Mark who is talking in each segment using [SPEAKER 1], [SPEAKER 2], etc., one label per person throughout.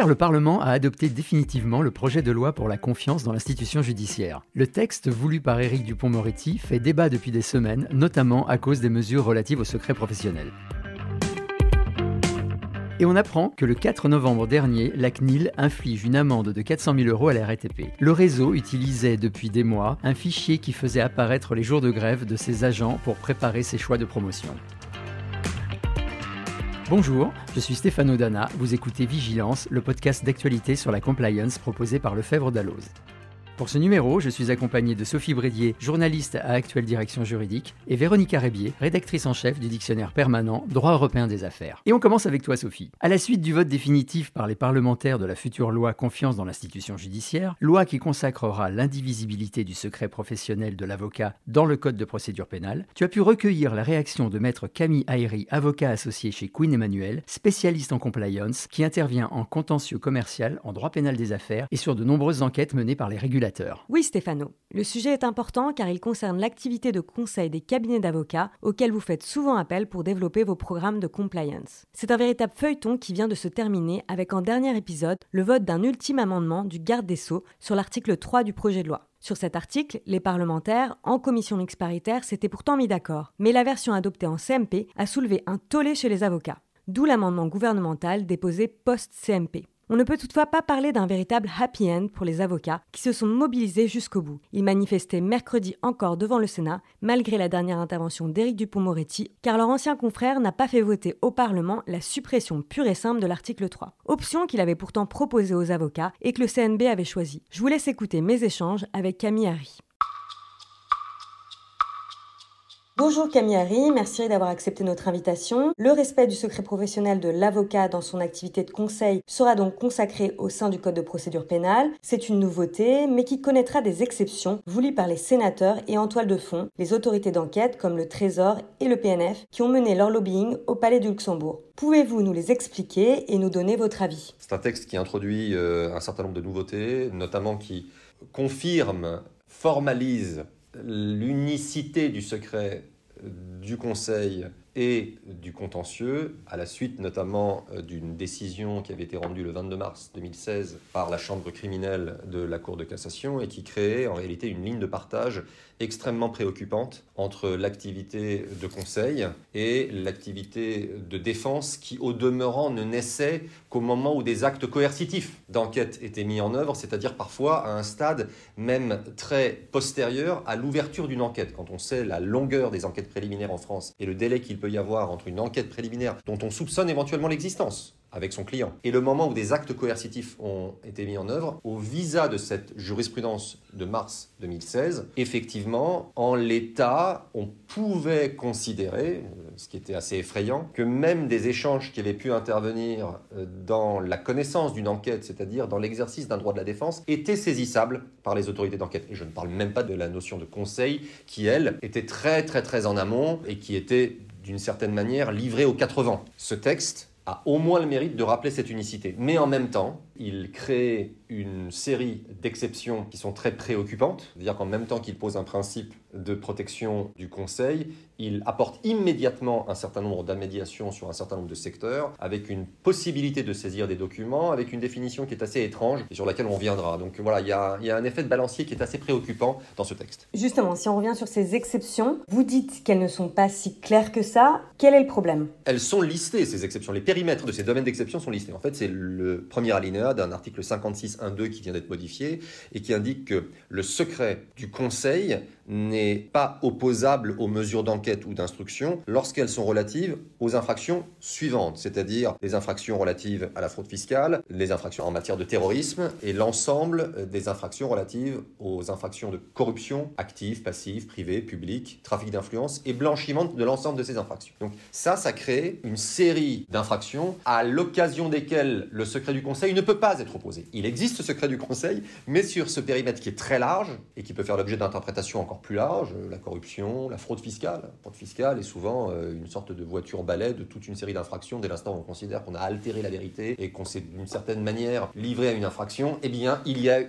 [SPEAKER 1] Hier, le Parlement a adopté définitivement le projet de loi pour la confiance dans l'institution judiciaire. Le texte voulu par Éric Dupont-Moretti fait débat depuis des semaines, notamment à cause des mesures relatives au secret professionnel. Et on apprend que le 4 novembre dernier, la CNIL inflige une amende de 400 000 euros à la. Le réseau utilisait depuis des mois un fichier qui faisait apparaître les jours de grève de ses agents pour préparer ses choix de promotion. Bonjour, je suis Stéphano Dana, vous écoutez Vigilance, le podcast d'actualité sur la compliance proposé par Lefebvre Dalloz. Pour ce numéro, je suis accompagné de Sophie Brédier, journaliste à Actuelle Direction Juridique, et Véronique Rébier, rédactrice en chef du dictionnaire permanent Droit européen des affaires. Et on commence avec toi, Sophie. À la suite du vote définitif par les parlementaires de la future loi Confiance dans l'institution judiciaire, loi qui consacrera l'indivisibilité du secret professionnel de l'avocat dans le Code de procédure pénale, tu as pu recueillir la réaction de maître Camille Ayri, avocat associé chez Queen Emmanuel, spécialiste en compliance, qui intervient en contentieux commercial, en droit pénal des affaires et sur de nombreuses enquêtes menées par les régulateurs
[SPEAKER 2] oui, Stéphano. Le sujet est important car il concerne l'activité de conseil des cabinets d'avocats auxquels vous faites souvent appel pour développer vos programmes de compliance. C'est un véritable feuilleton qui vient de se terminer avec en dernier épisode le vote d'un ultime amendement du garde des Sceaux sur l'article 3 du projet de loi. Sur cet article, les parlementaires, en commission mixte paritaire, s'étaient pourtant mis d'accord, mais la version adoptée en CMP a soulevé un tollé chez les avocats, d'où l'amendement gouvernemental déposé post-CMP. On ne peut toutefois pas parler d'un véritable happy end pour les avocats qui se sont mobilisés jusqu'au bout. Ils manifestaient mercredi encore devant le Sénat, malgré la dernière intervention d'Éric Dupont-Moretti, car leur ancien confrère n'a pas fait voter au Parlement la suppression pure et simple de l'article 3. Option qu'il avait pourtant proposée aux avocats et que le CNB avait choisi. Je vous laisse écouter mes échanges avec Camille Harry. Bonjour Camille Harry, merci d'avoir accepté notre invitation. Le respect du secret professionnel de l'avocat dans son activité de conseil sera donc consacré au sein du Code de procédure pénale. C'est une nouveauté, mais qui connaîtra des exceptions voulues par les sénateurs et en toile de fond, les autorités d'enquête comme le Trésor et le PNF qui ont mené leur lobbying au Palais du Luxembourg. Pouvez-vous nous les expliquer et nous donner votre avis?
[SPEAKER 3] C'est un texte qui introduit euh, un certain nombre de nouveautés, notamment qui confirme, formalise l'unicité du secret du Conseil et du contentieux, à la suite notamment euh, d'une décision qui avait été rendue le 22 mars 2016 par la Chambre criminelle de la Cour de cassation et qui créait en réalité une ligne de partage extrêmement préoccupante entre l'activité de conseil et l'activité de défense qui, au demeurant, ne naissait qu'au moment où des actes coercitifs d'enquête étaient mis en œuvre, c'est-à-dire parfois à un stade même très postérieur à l'ouverture d'une enquête. Quand on sait la longueur des enquêtes préliminaires en France et le délai qu'il peut y avoir entre une enquête préliminaire dont on soupçonne éventuellement l'existence avec son client. Et le moment où des actes coercitifs ont été mis en œuvre, au visa de cette jurisprudence de mars 2016, effectivement, en l'état, on pouvait considérer, ce qui était assez effrayant, que même des échanges qui avaient pu intervenir euh, dans la connaissance d'une enquête, c'est-à-dire dans l'exercice d'un droit de la défense, étaient saisissables par les autorités d'enquête. Et je ne parle même pas de la notion de conseil qui, elle, était très très très en amont et qui était d'une certaine manière livrée aux quatre vents. Ce texte a au moins le mérite de rappeler cette unicité. Mais en même temps, il crée une série d'exceptions qui sont très préoccupantes. C'est-à-dire qu'en même temps qu'il pose un principe de protection du Conseil, il apporte immédiatement un certain nombre d'amédiations sur un certain nombre de secteurs, avec une possibilité de saisir des documents, avec une définition qui est assez étrange et sur laquelle on reviendra. Donc voilà, il y a, y a un effet de balancier qui est assez préoccupant dans ce texte.
[SPEAKER 2] Justement, si on revient sur ces exceptions, vous dites qu'elles ne sont pas si claires que ça. Quel est le problème?
[SPEAKER 3] Elles sont listées, ces exceptions. Les périmètres de ces domaines d'exception sont listés. En fait, c'est le premier alinéa d'un article 56.1.2 qui vient d'être modifié et qui indique que le secret du Conseil n'est pas opposable aux mesures d'enquête ou d'instruction lorsqu'elles sont relatives aux infractions suivantes, c'est-à-dire les infractions relatives à la fraude fiscale, les infractions en matière de terrorisme et l'ensemble des infractions relatives aux infractions de corruption active, passive, privée, publique, trafic d'influence et blanchiment de l'ensemble de ces infractions. Donc ça, ça crée une série d'infractions à l'occasion desquelles le secret du Conseil ne peut pas être opposé. Il existe ce secret du Conseil, mais sur ce périmètre qui est très large et qui peut faire l'objet d'interprétations encore plus large, la corruption, la fraude fiscale. La fraude fiscale est souvent euh, une sorte de voiture balai de toute une série d'infractions. Dès l'instant où on considère qu'on a altéré la vérité et qu'on s'est d'une certaine manière livré à une infraction, eh bien, il y a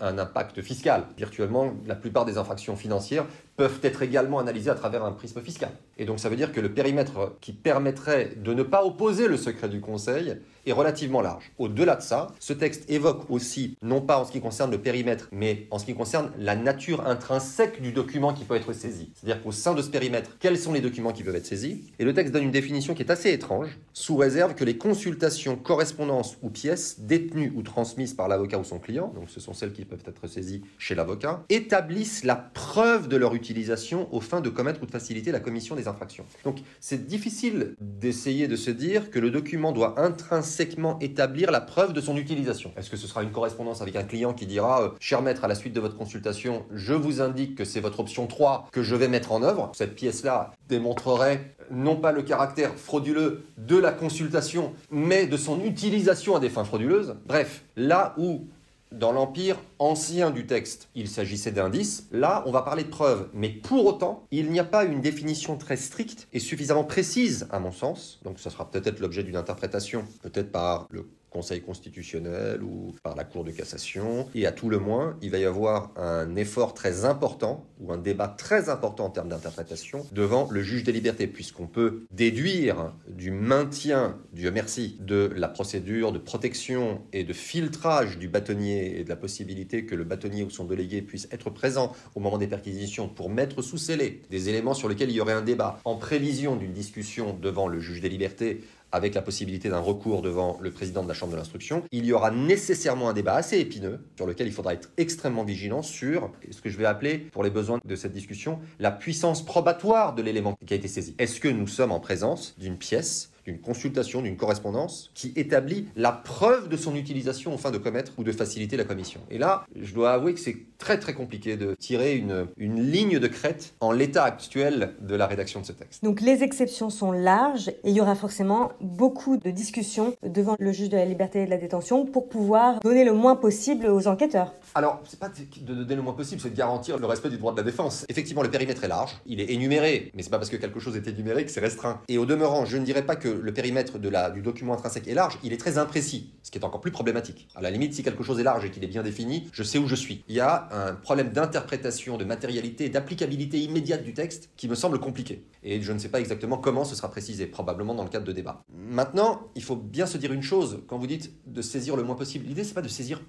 [SPEAKER 3] un impact fiscal. Virtuellement, la plupart des infractions financières peuvent être également analysées à travers un prisme fiscal. Et donc, ça veut dire que le périmètre qui permettrait de ne pas opposer le secret du Conseil est relativement large. Au-delà de ça, ce texte évoque aussi, non pas en ce qui concerne le périmètre, mais en ce qui concerne la nature intrinsèque du document qui peut être saisi. C'est-à-dire qu'au sein de ce périmètre, quels sont les documents qui peuvent être saisis? Et le texte donne une définition qui est assez étrange, sous réserve que les consultations, correspondances ou pièces détenues ou transmises par l'avocat ou son client, donc ce sont celles qui peuvent être saisies chez l'avocat, établissent la preuve de leur utilisation aux fins de commettre ou de faciliter la commission des infractions. Donc c'est difficile d'essayer de se dire que le document doit intrinsèquement établir la preuve de son utilisation. Est-ce que ce sera une correspondance avec un client qui dira euh, Cher maître, à la suite de votre consultation, je vous indique que c'est votre option 3 que je vais mettre en œuvre. Cette pièce-là démontrerait non pas le caractère frauduleux de la consultation, mais de son utilisation à des fins frauduleuses. Bref, là où dans l'empire ancien du texte, il s'agissait d'indices. Là, on va parler de preuves. Mais pour autant, il n'y a pas une définition très stricte et suffisamment précise, à mon sens. Donc, ça sera peut-être l'objet d'une interprétation, peut-être par le Conseil constitutionnel ou par la Cour de cassation. Et à tout le moins, il va y avoir un effort très important ou un débat très important en termes d'interprétation devant le juge des libertés, puisqu'on peut déduire du maintien, Dieu merci, de la procédure de protection et de filtrage du bâtonnier et de la possibilité que le bâtonnier ou son délégué puisse être présent au moment des perquisitions pour mettre sous scellé des éléments sur lesquels il y aurait un débat en prévision d'une discussion devant le juge des libertés avec la possibilité d'un recours devant le président de la Chambre de l'instruction, il y aura nécessairement un débat assez épineux sur lequel il faudra être extrêmement vigilant sur ce que je vais appeler, pour les besoins de cette discussion, la puissance probatoire de l'élément qui a été saisi. Est-ce que nous sommes en présence d'une pièce d'une consultation, d'une correspondance qui établit la preuve de son utilisation afin de commettre ou de faciliter la commission. Et là, je dois avouer que c'est très très compliqué de tirer une, une ligne de crête en l'état actuel de la rédaction de ce texte.
[SPEAKER 2] Donc les exceptions sont larges et il y aura forcément beaucoup de discussions devant le juge de la liberté et de la détention pour pouvoir donner le moins possible aux enquêteurs.
[SPEAKER 3] Alors, c'est pas de donner le moins possible, c'est de garantir le respect du droit de la défense. Effectivement, le périmètre est large, il est énuméré, mais c'est pas parce que quelque chose est énuméré que c'est restreint. Et au demeurant, je ne dirais pas que le périmètre du document intrinsèque est large, il est très imprécis, ce qui est encore plus problématique. À la limite, si quelque chose est large et qu'il est bien défini, je sais où je suis. Il y a un problème d'interprétation, de matérialité, d'applicabilité immédiate du texte qui me semble compliqué. Et je ne sais pas exactement comment ce sera précisé, probablement dans le cadre de débat. Maintenant, il faut bien se dire une chose, quand vous dites de saisir le moins possible, l'idée c'est pas de saisir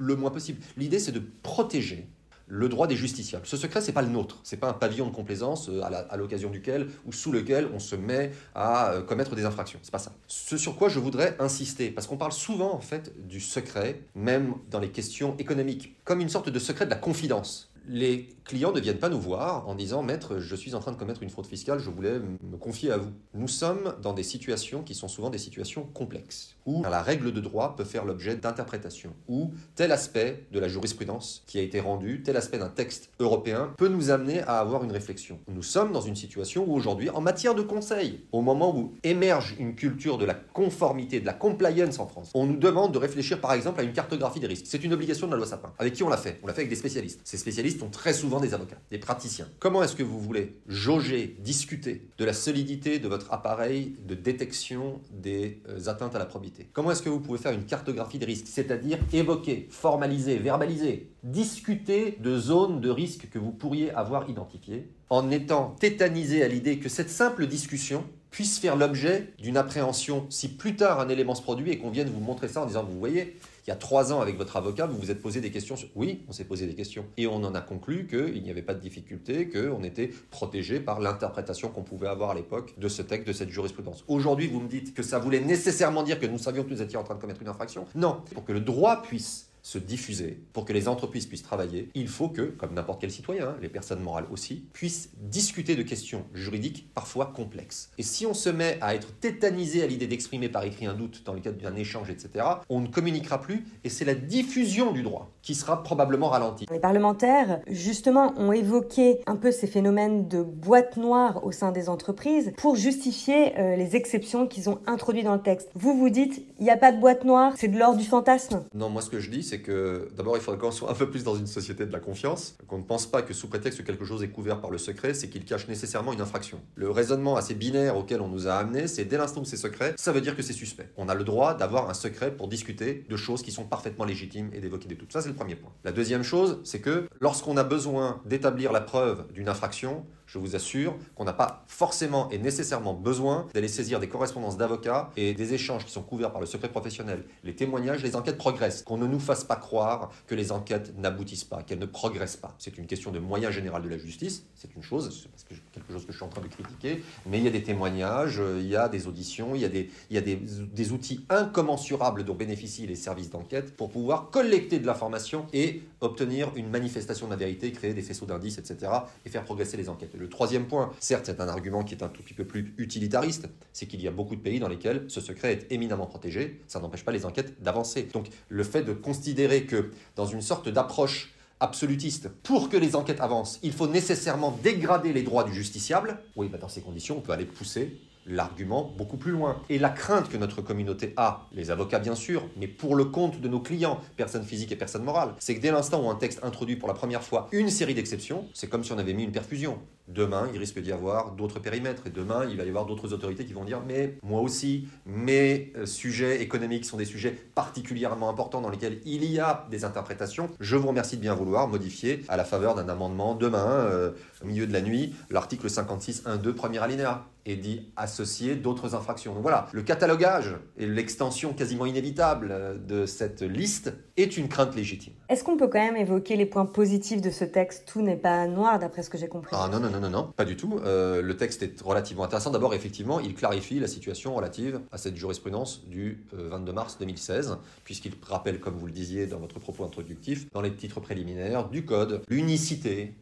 [SPEAKER 3] le moins possible. L'idée, c'est de protéger le droit des justiciables. Ce secret, c'est pas le nôtre. C'est pas un pavillon de complaisance euh, à l'occasion duquel ou sous lequel on se met à euh, commettre des infractions. C'est pas ça. Ce sur quoi je voudrais insister, parce qu'on parle souvent en fait du secret, même dans les questions économiques, comme une sorte de secret de la confidence clients ne viennent pas nous voir en disant Maître, je suis en train de commettre une fraude fiscale, je voulais me confier à vous. Nous sommes dans des situations qui sont souvent des situations complexes, où la règle de droit peut faire l'objet d'interprétations, où tel aspect de la jurisprudence qui a été rendu, tel aspect d'un texte européen peut nous amener à avoir une réflexion. Nous sommes dans une situation où aujourd'hui, en matière de conseil, au moment où émerge une culture de la conformité, de la compliance en France, on nous demande de réfléchir par exemple à une cartographie des risques. C'est une obligation de la loi Sapin. Avec qui on l'a fait On l'a fait avec des spécialistes. Ces spécialistes sont très souvent des avocats, des praticiens. Comment est-ce que vous voulez jauger, discuter de la solidité de votre appareil de détection des euh, atteintes à la probité? Comment est-ce que vous pouvez faire une cartographie des risques, c'est-à-dire évoquer, formaliser, verbaliser, discuter de zones de risque que vous pourriez avoir identifiées en étant tétanisé à l'idée que cette simple discussion puisse faire l'objet d'une appréhension si plus tard un élément se produit et qu'on vienne vous montrer ça en disant vous voyez il y a trois ans avec votre avocat, vous vous êtes posé des questions. Sur... Oui, on s'est posé des questions. Et on en a conclu qu'il n'y avait pas de difficulté, qu'on était protégé par l'interprétation qu'on pouvait avoir à l'époque de ce texte, de cette jurisprudence. Aujourd'hui, vous me dites que ça voulait nécessairement dire que nous savions que nous étions en train de commettre une infraction. Non, pour que le droit puisse se diffuser, pour que les entreprises puissent travailler, il faut que, comme n'importe quel citoyen, hein, les personnes morales aussi, puissent discuter de questions juridiques parfois complexes. Et si on se met à être tétanisé à l'idée d'exprimer par écrit un doute dans le cadre d'un échange, etc., on ne communiquera plus et c'est la diffusion du droit qui sera probablement ralentie.
[SPEAKER 2] Les parlementaires, justement, ont évoqué un peu ces phénomènes de boîte noire au sein des entreprises pour justifier euh, les exceptions qu'ils ont introduites dans le texte. Vous vous dites, il n'y a pas de boîte noire, c'est de l'ordre du fantasme
[SPEAKER 3] Non, moi ce que je dis, c'est que d'abord, il faudrait qu'on soit un peu plus dans une société de la confiance, qu'on ne pense pas que sous prétexte que quelque chose est couvert par le secret, c'est qu'il cache nécessairement une infraction. Le raisonnement assez binaire auquel on nous a amené, c'est dès l'instant où c'est secret, ça veut dire que c'est suspect. On a le droit d'avoir un secret pour discuter de choses qui sont parfaitement légitimes et d'évoquer des doutes. Ça, c'est le premier point. La deuxième chose, c'est que lorsqu'on a besoin d'établir la preuve d'une infraction, Je vous assure qu'on n'a pas forcément et nécessairement besoin d'aller saisir des correspondances d'avocats et des échanges qui sont couverts par le secret professionnel. Les témoignages, les enquêtes progressent. Qu'on ne nous fasse pas croire que les enquêtes n'aboutissent pas, qu'elles ne progressent pas. C'est une question de moyens général de la justice, c'est une chose, c'est quelque chose que je suis en train de critiquer, mais il y a des témoignages, euh, il y a des auditions, il y a des, il y a des, des outils incommensurables dont bénéficient les services d'enquête pour pouvoir collecter de l'information et obtenir une manifestation de la vérité, créer des faisceaux d'indices, etc., et faire progresser les enquêtes. Le troisième point, certes, c'est un argument qui est un tout petit peu plus utilitariste, c'est qu'il y a beaucoup de pays dans lesquels ce secret est éminemment protégé, ça n'empêche pas les enquêtes d'avancer. Donc le fait de considérer que dans une sorte d'approche absolutiste, pour que les enquêtes avancent, il faut nécessairement dégrader les droits du justiciable, oui, bah dans ces conditions, on peut aller pousser l'argument beaucoup plus loin. Et la crainte que notre communauté a, les avocats bien sûr, mais pour le compte de nos clients, personnes physiques et personnes morales, c'est que dès l'instant où un texte introduit pour la première fois une série d'exceptions, c'est comme si on avait mis une perfusion. Demain, il risque d'y avoir d'autres périmètres. Et demain, il va y avoir d'autres autorités qui vont dire Mais moi aussi, mes euh, sujets économiques sont des sujets particulièrement importants dans lesquels il y a des interprétations. Je vous remercie de bien vouloir modifier à la faveur d'un amendement demain, euh, au milieu de la nuit, l'article 56.1.2, premier alinéa et d'y associer d'autres infractions. Donc voilà, le catalogage et l'extension quasiment inévitable euh, de cette liste est une crainte légitime.
[SPEAKER 2] Est-ce qu'on peut quand même évoquer les points positifs de ce texte? Tout n'est pas noir d'après ce que j'ai compris.
[SPEAKER 3] Ah non, non, non, non, non, pas du tout. Euh, le texte est relativement intéressant. D'abord, effectivement, il clarifie la situation relative à cette jurisprudence du 22 euh, mars 2016, puisqu'il rappelle, comme vous le disiez dans votre propos introductif, dans les titres préliminaires du Code, l'unicité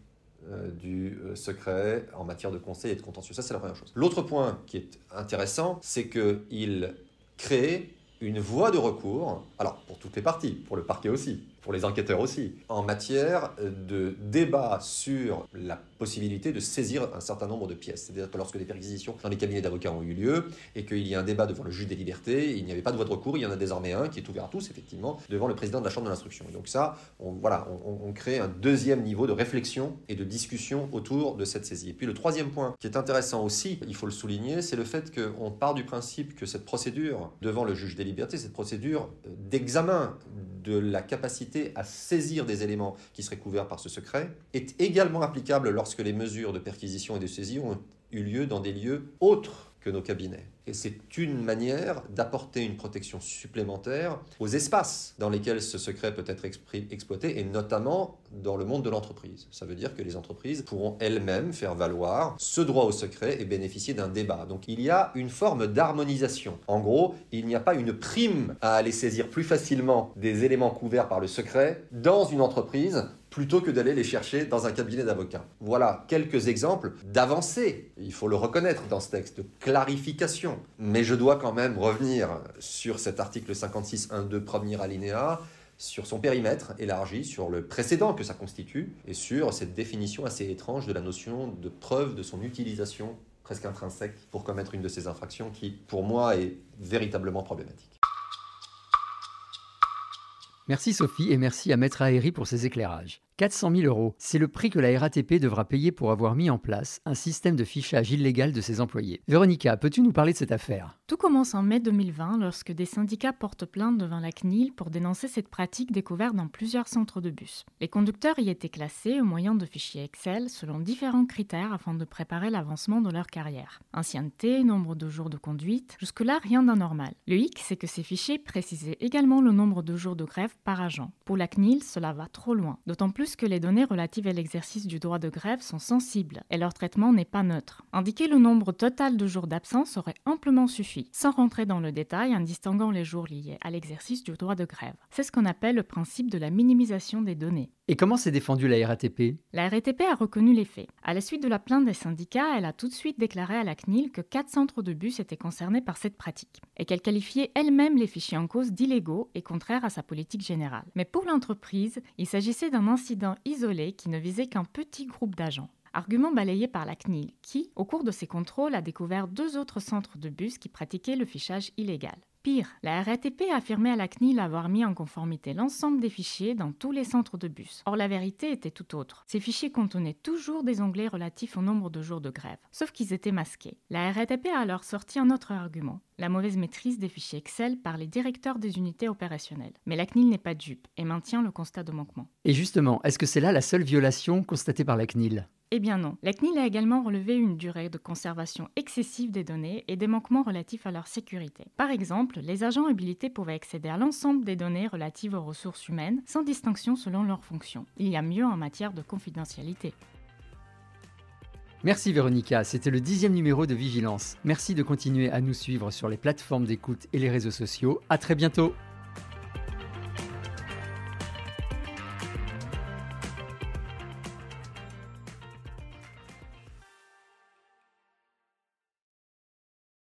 [SPEAKER 3] euh, du secret en matière de conseil et de contentieux. Ça, c'est la première chose. L'autre point qui est intéressant, c'est qu'il crée une voie de recours, alors pour toutes les parties, pour le parquet aussi, pour les enquêteurs aussi, en matière de débat sur la possibilité de saisir un certain nombre de pièces. C'est-à-dire que lorsque des perquisitions dans les cabinets d'avocats ont eu lieu et qu'il y a un débat devant le juge des libertés, il n'y avait pas de voie de recours, il y en a désormais un qui est ouvert à tous, effectivement, devant le président de la Chambre de l'instruction. Donc ça, on, voilà, on, crée un deuxième niveau de réflexion et de discussion autour de cette saisie. Et puis le troisième point qui est intéressant aussi, il faut le souligner, c'est le fait qu'on part du principe que cette procédure devant le juge des libertés, cette procédure d'examen de la capacité à saisir des éléments qui seraient couverts par ce secret, est également applicable lorsque les mesures de perquisition et de saisie ont eu lieu dans des lieux autres nos cabinets. Et c'est une manière d'apporter une protection supplémentaire aux espaces dans lesquels ce secret peut être exploité, et notamment dans le monde de l'entreprise. Ça veut dire que les entreprises pourront elles-mêmes faire valoir ce droit au secret et bénéficier d'un débat. Donc il y a une forme d'harmonisation. En gros, il n'y a pas une prime à aller saisir plus facilement des éléments couverts par le secret dans une entreprise plutôt que d'aller les chercher dans un cabinet d'avocats. Voilà quelques exemples d'avancées, il faut le reconnaître dans ce texte, de clarification. Mais je dois quand même revenir sur cet article 56.1.2 premier alinéa, sur son périmètre élargi, sur le précédent que ça constitue, et sur cette définition assez étrange de la notion de preuve de son utilisation presque intrinsèque pour commettre une de ces infractions qui, pour moi, est véritablement problématique.
[SPEAKER 1] Merci Sophie et merci à Maître Aéry pour ses éclairages. 400 000 euros, c'est le prix que la RATP devra payer pour avoir mis en place un système de fichage illégal de ses employés. Véronica, peux-tu nous parler de cette affaire?
[SPEAKER 4] Tout commence en mai 2020 lorsque des syndicats portent plainte devant la CNIL pour dénoncer cette pratique découverte dans plusieurs centres de bus. Les conducteurs y étaient classés au moyen de fichiers Excel selon différents critères afin de préparer l'avancement de leur carrière. Ancienneté, nombre de jours de conduite, jusque-là rien d'anormal. Le hic, c'est que ces fichiers précisaient également le nombre de jours de grève par agent. Pour la CNIL, cela va trop loin, d'autant plus que les données relatives à l'exercice du droit de grève sont sensibles et leur traitement n'est pas neutre. Indiquer le nombre total de jours d'absence aurait amplement suffi, sans rentrer dans le détail en distinguant les jours liés à l'exercice du droit de grève. C'est ce qu'on appelle le principe de la minimisation des données.
[SPEAKER 1] Et comment s'est défendue la RATP
[SPEAKER 4] La RATP a reconnu les faits. À la suite de la plainte des syndicats, elle a tout de suite déclaré à la CNIL que quatre centres de bus étaient concernés par cette pratique et qu'elle qualifiait elle-même les fichiers en cause d'illégaux et contraires à sa politique générale. Mais pour l'entreprise, il s'agissait d'un incident isolé qui ne visait qu'un petit groupe d'agents. Argument balayé par la CNIL, qui, au cours de ses contrôles, a découvert deux autres centres de bus qui pratiquaient le fichage illégal. Pire, la RATP a affirmé à la CNIL avoir mis en conformité l'ensemble des fichiers dans tous les centres de bus. Or, la vérité était tout autre. Ces fichiers contenaient toujours des onglets relatifs au nombre de jours de grève, sauf qu'ils étaient masqués. La RATP a alors sorti un autre argument, la mauvaise maîtrise des fichiers Excel par les directeurs des unités opérationnelles. Mais la CNIL n'est pas dupe et maintient le constat de manquement.
[SPEAKER 1] Et justement, est-ce que c'est là la seule violation constatée par la CNIL?
[SPEAKER 4] Eh bien non. La CNIL a également relevé une durée de conservation excessive des données et des manquements relatifs à leur sécurité. Par exemple, les agents habilités pouvaient accéder à l'ensemble des données relatives aux ressources humaines sans distinction selon leur fonction. Il y a mieux en matière de confidentialité.
[SPEAKER 1] Merci Véronica, c'était le dixième numéro de Vigilance. Merci de continuer à nous suivre sur les plateformes d'écoute et les réseaux sociaux. À très bientôt